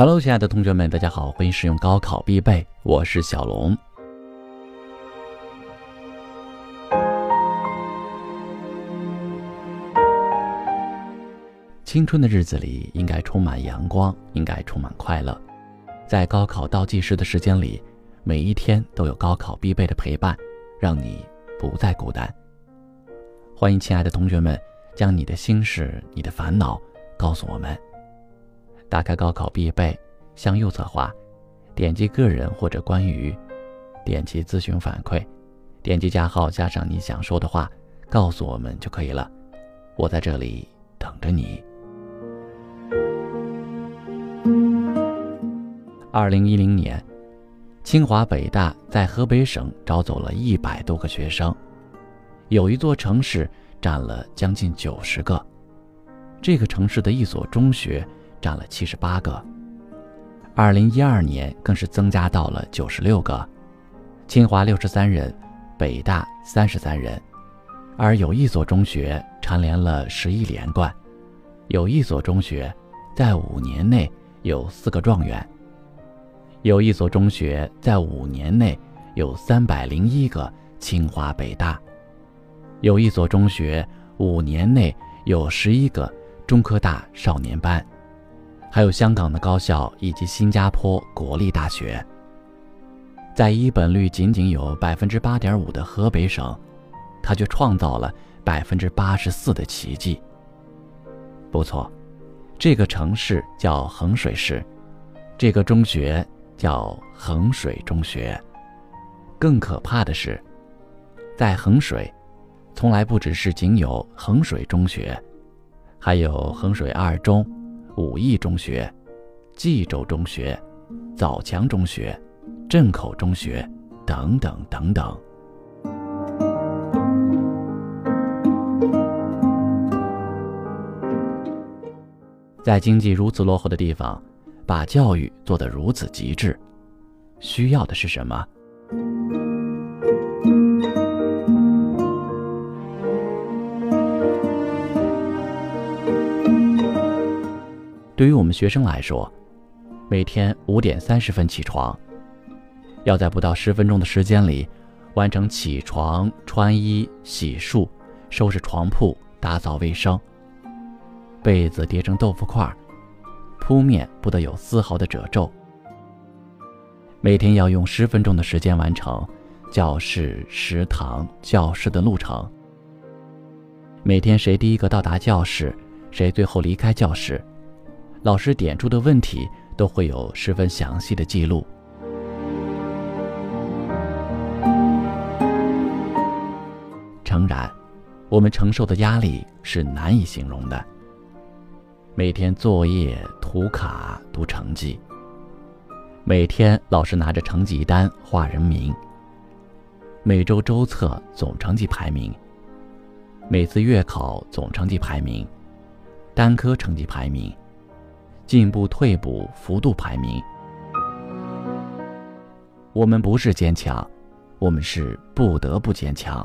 Hello，亲爱的同学们，大家好，欢迎使用高考必备，我是小龙。青春的日子里应该充满阳光，应该充满快乐。在高考倒计时的时间里，每一天都有高考必备的陪伴，让你不再孤单。欢迎亲爱的同学们，将你的心事、你的烦恼告诉我们。打开高考必备，向右侧滑，点击个人或者关于，点击咨询反馈，点击加号加上你想说的话，告诉我们就可以了。我在这里等着你。二零一零年，清华北大在河北省招走了一百多个学生，有一座城市占了将近九十个，这个城市的一所中学。占了七十八个，二零一二年更是增加到了九十六个，清华六十三人，北大三十三人，而有一所中学蝉联了十一连冠，有一所中学在五年内有四个状元，有一所中学在五年内有三百零一个清华北大，有一所中学五年内有十一个中科大少年班。还有香港的高校以及新加坡国立大学，在一本率仅仅有百分之八点五的河北省，他却创造了百分之八十四的奇迹。不错，这个城市叫衡水市，这个中学叫衡水中学。更可怕的是，在衡水，从来不只是仅有衡水中学，还有衡水二中。武义中学、冀州中学、枣强中学、镇口中学等等等等。在经济如此落后的地方，把教育做得如此极致，需要的是什么？对于我们学生来说，每天五点三十分起床，要在不到十分钟的时间里，完成起床、穿衣、洗漱、收拾床铺、打扫卫生。被子叠成豆腐块，铺面不得有丝毫的褶皱。每天要用十分钟的时间完成教室、食堂、教室的路程。每天谁第一个到达教室，谁最后离开教室。老师点出的问题都会有十分详细的记录。诚然，我们承受的压力是难以形容的。每天作业、涂卡、读成绩，每天老师拿着成绩单画人名，每周周测总成绩排名，每次月考总成绩排名，单科成绩排名。进步、退步幅度排名，我们不是坚强，我们是不得不坚强。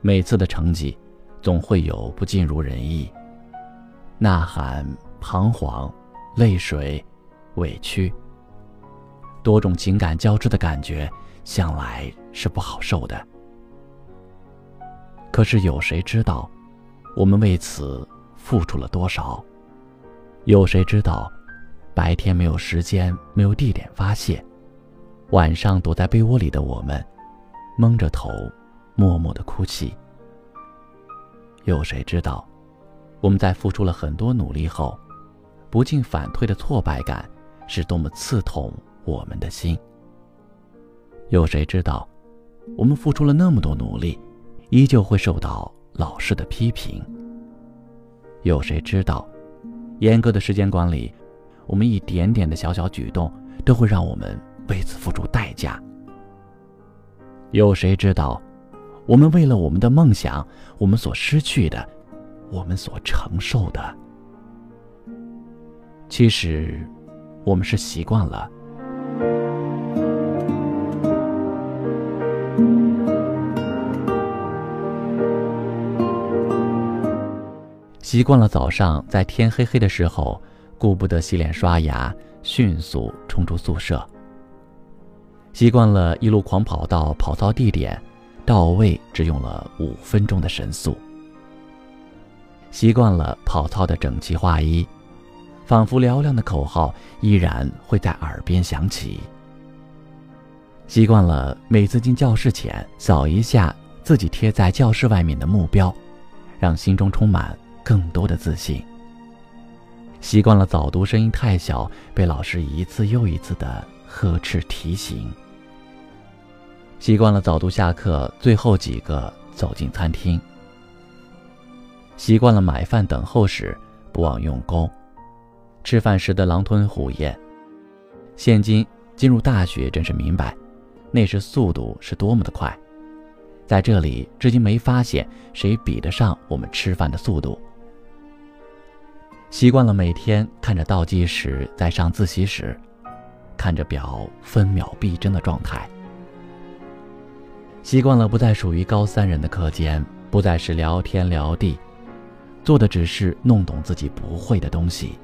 每次的成绩，总会有不尽如人意，呐喊、彷徨、泪水、委屈，多种情感交织的感觉，向来是不好受的。可是有谁知道，我们为此付出了多少？有谁知道，白天没有时间、没有地点发泄，晚上躲在被窝里的我们，蒙着头，默默的哭泣。有谁知道，我们在付出了很多努力后，不进反退的挫败感是多么刺痛我们的心。有谁知道，我们付出了那么多努力，依旧会受到老师的批评。有谁知道？严格的时间管理，我们一点点的小小举动都会让我们为此付出代价。有谁知道，我们为了我们的梦想，我们所失去的，我们所承受的？其实，我们是习惯了。习惯了早上在天黑黑的时候顾不得洗脸刷牙，迅速冲出宿舍。习惯了一路狂跑到跑操地点，到位只用了五分钟的神速。习惯了跑操的整齐划一，仿佛嘹亮的口号依然会在耳边响起。习惯了每次进教室前扫一下自己贴在教室外面的目标，让心中充满更多的自信。习惯了早读声音太小，被老师一次又一次的呵斥提醒。习惯了早读下课最后几个走进餐厅。习惯了买饭等候时不忘用功，吃饭时的狼吞虎咽。现今进入大学，真是明白，那时速度是多么的快。在这里，至今没发现谁比得上我们吃饭的速度。习惯了每天看着倒计时在上自习时，看着表分秒必争的状态。习惯了不再属于高三人的课间，不再是聊天聊地，做的只是弄懂自己不会的东西。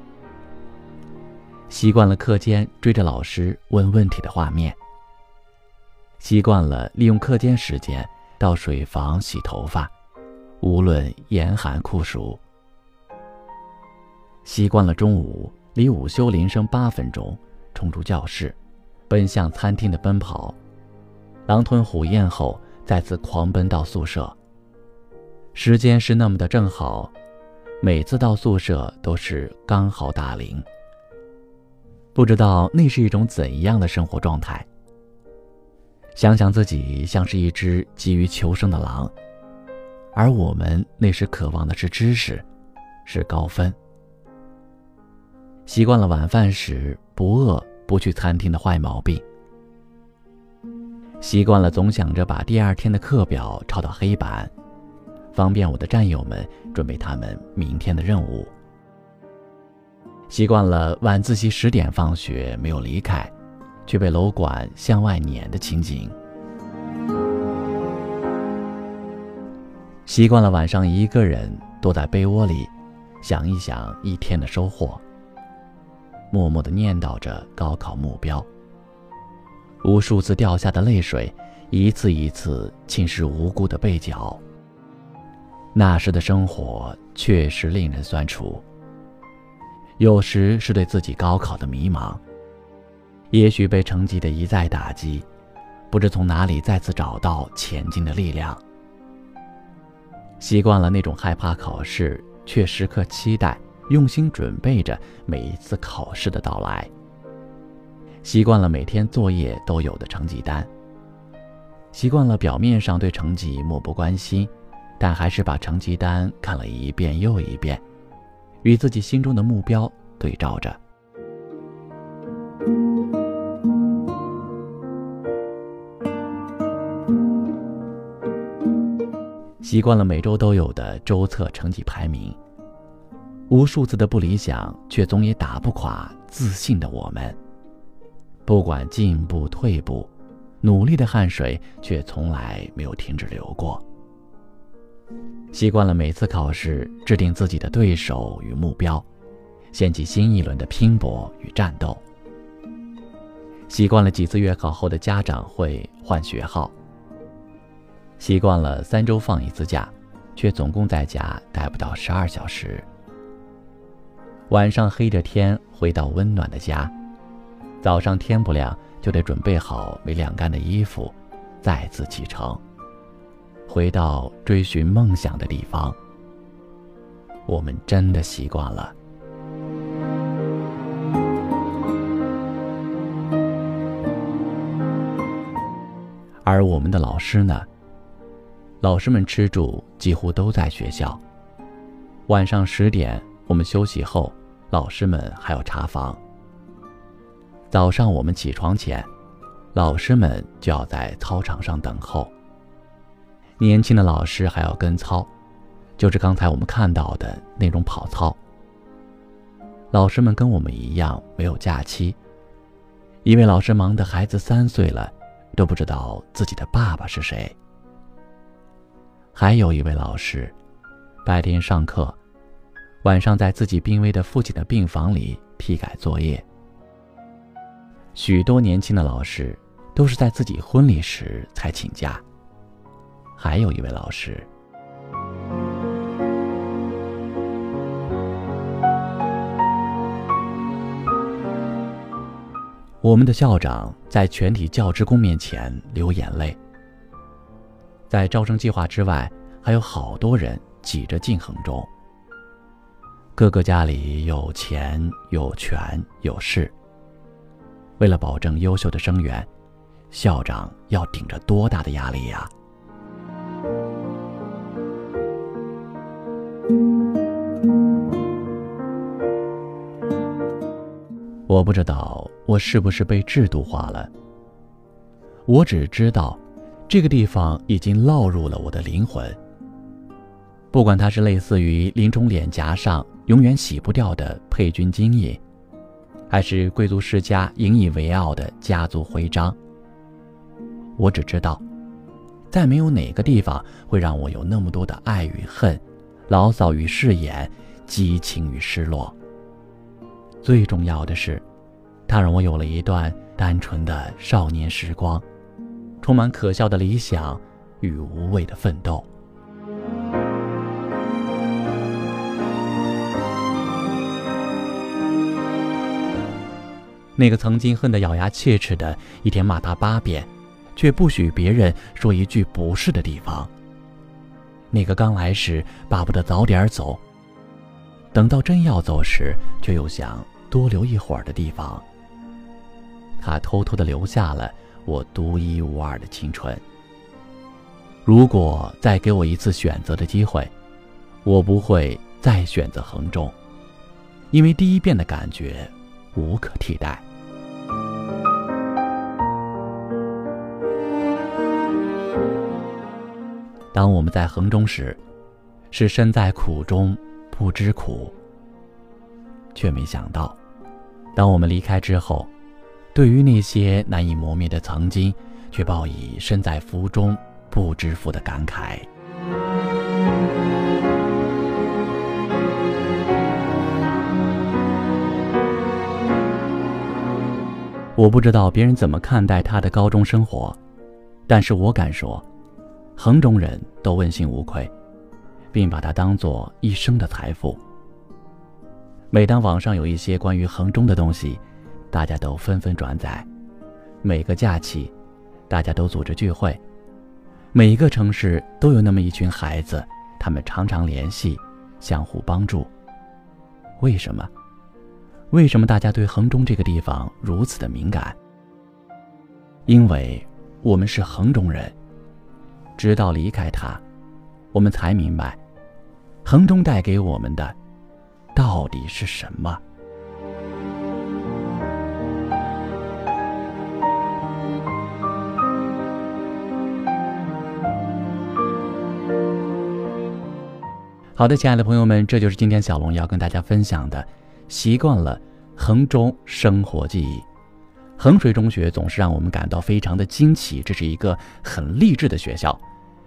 习惯了课间追着老师问问题的画面。习惯了利用课间时间到水房洗头发，无论严寒酷暑。习惯了中午离午休铃声八分钟，冲出教室，奔向餐厅的奔跑。狼吞虎咽后，再次狂奔到宿舍。时间是那么的正好，每次到宿舍都是刚好打铃。不知道那是一种怎样的生活状态。想想自己像是一只急于求生的狼，而我们那时渴望的是知识，是高分。习惯了晚饭时不饿不去餐厅的坏毛病。习惯了总想着把第二天的课表抄到黑板，方便我的战友们准备他们明天的任务。习惯了晚自习十点放学没有离开，却被楼管向外撵的情景。习惯了晚上一个人躲在被窝里，想一想一天的收获，默默的念叨着高考目标。无数次掉下的泪水，一次一次侵蚀无辜的背角。那时的生活确实令人酸楚。有时是对自己高考的迷茫，也许被成绩的一再打击，不知从哪里再次找到前进的力量。习惯了那种害怕考试，却时刻期待、用心准备着每一次考试的到来。习惯了每天作业都有的成绩单。习惯了表面上对成绩漠不关心，但还是把成绩单看了一遍又一遍，与自己心中的目标对照着。习惯了每周都有的周测成绩排名。无数次的不理想，却总也打不垮自信的我们。不管进步退步，努力的汗水却从来没有停止流过。习惯了每次考试制定自己的对手与目标，掀起新一轮的拼搏与战斗。习惯了几次月考后的家长会换学号。习惯了三周放一次假，却总共在家待不到十二小时。晚上黑着天回到温暖的家。早上天不亮就得准备好没晾干的衣服，再次启程，回到追寻梦想的地方。我们真的习惯了，而我们的老师呢？老师们吃住几乎都在学校。晚上十点，我们休息后，老师们还要查房。早上我们起床前，老师们就要在操场上等候。年轻的老师还要跟操，就是刚才我们看到的那种跑操。老师们跟我们一样没有假期。一位老师忙得孩子三岁了，都不知道自己的爸爸是谁。还有一位老师，白天上课，晚上在自己濒危的父亲的病房里批改作业。许多年轻的老师都是在自己婚礼时才请假。还有一位老师，我们的校长在全体教职工面前流眼泪。在招生计划之外，还有好多人挤着进衡中。各个家里有钱有权有势。为了保证优秀的生源，校长要顶着多大的压力呀！我不知道我是不是被制度化了。我只知道，这个地方已经烙入了我的灵魂。不管它是类似于临终脸颊上永远洗不掉的佩君金印，还是贵族世家引以为傲的家族徽章。我只知道，再没有哪个地方会让我有那么多的爱与恨，牢骚与誓言，激情与失落。最重要的是，它让我有了一段单纯的少年时光，充满可笑的理想与无畏的奋斗。那个曾经恨得咬牙切齿的，一天骂他八遍，却不许别人说一句不是的地方。那个刚来时巴不得早点走，等到真要走时，却又想。多留一会儿的地方，他偷偷的留下了我独一无二的青春。如果再给我一次选择的机会，我不会再选择衡中，因为第一遍的感觉无可替代。当我们在衡中时，是身在苦中不知苦，却没想到。当我们离开之后，对于那些难以磨灭的曾经，却报以身在福中不知福的感慨。我不知道别人怎么看待他的高中生活，但是我敢说，衡中人都问心无愧，并把他当做一生的财富。每当网上有一些关于衡中的东西，大家都纷纷转载。每个假期，大家都组织聚会。每一个城市都有那么一群孩子，他们常常联系，相互帮助。为什么？为什么大家对衡中这个地方如此的敏感？因为我们是衡中人。直到离开它，我们才明白，衡中带给我们的。到底是什么？好的，亲爱的朋友们，这就是今天小龙要跟大家分享的。习惯了衡中生活记忆，衡水中学总是让我们感到非常的惊奇，这是一个很励志的学校。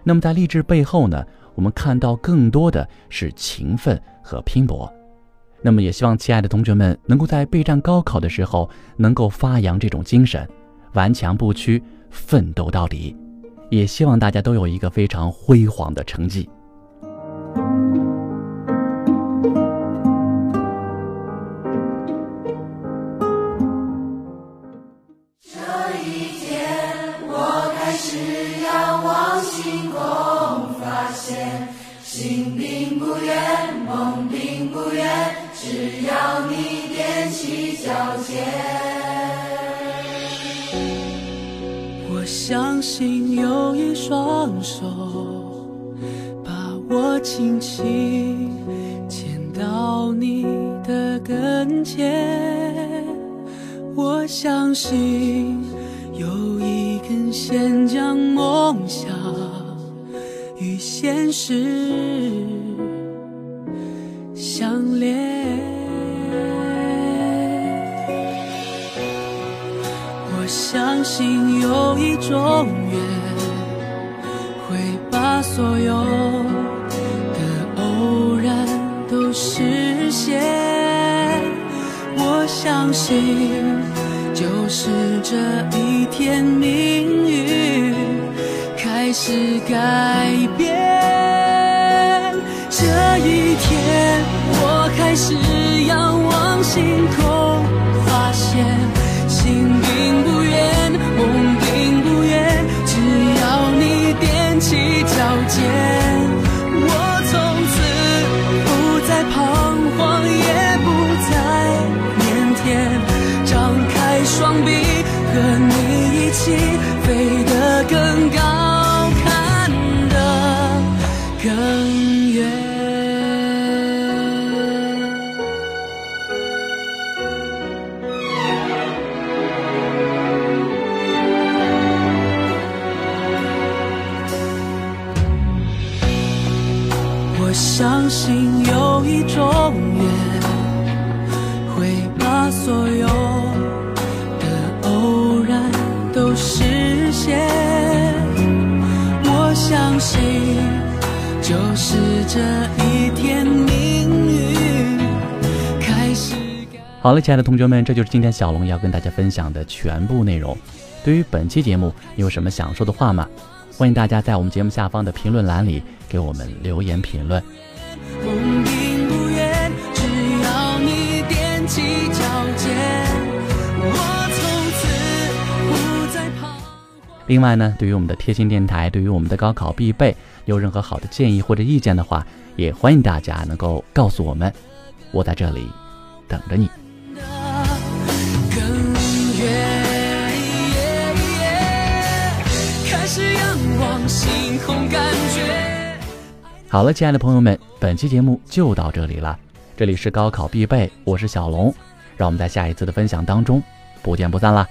那么在励志背后呢，我们看到更多的是勤奋和拼搏。那么也希望亲爱的同学们能够在备战高考的时候，能够发扬这种精神，顽强不屈，奋斗到底。也希望大家都有一个非常辉煌的成绩。有一双手把我轻轻牵到你的跟前。我相信有一根线将梦想与现实相连。我相信有一种缘会把所有的偶然都实现。我相信就是这一天命运开始改变。这一天我开始仰望星空。我相信，就是这一天，命运开始。好了，亲爱的同学们，这就是今天小龙要跟大家分享的全部内容。对于本期节目，你有什么想说的话吗？欢迎大家在我们节目下方的评论栏里给我们留言评论。另外呢，对于我们的贴心电台，对于我们的高考必备，有任何好的建议或者意见的话，也欢迎大家能够告诉我们，我在这里等着你。开始仰望星空，感觉。好了，亲爱的朋友们，本期节目就到这里了。这里是高考必备，我是小龙，让我们在下一次的分享当中不见不散啦。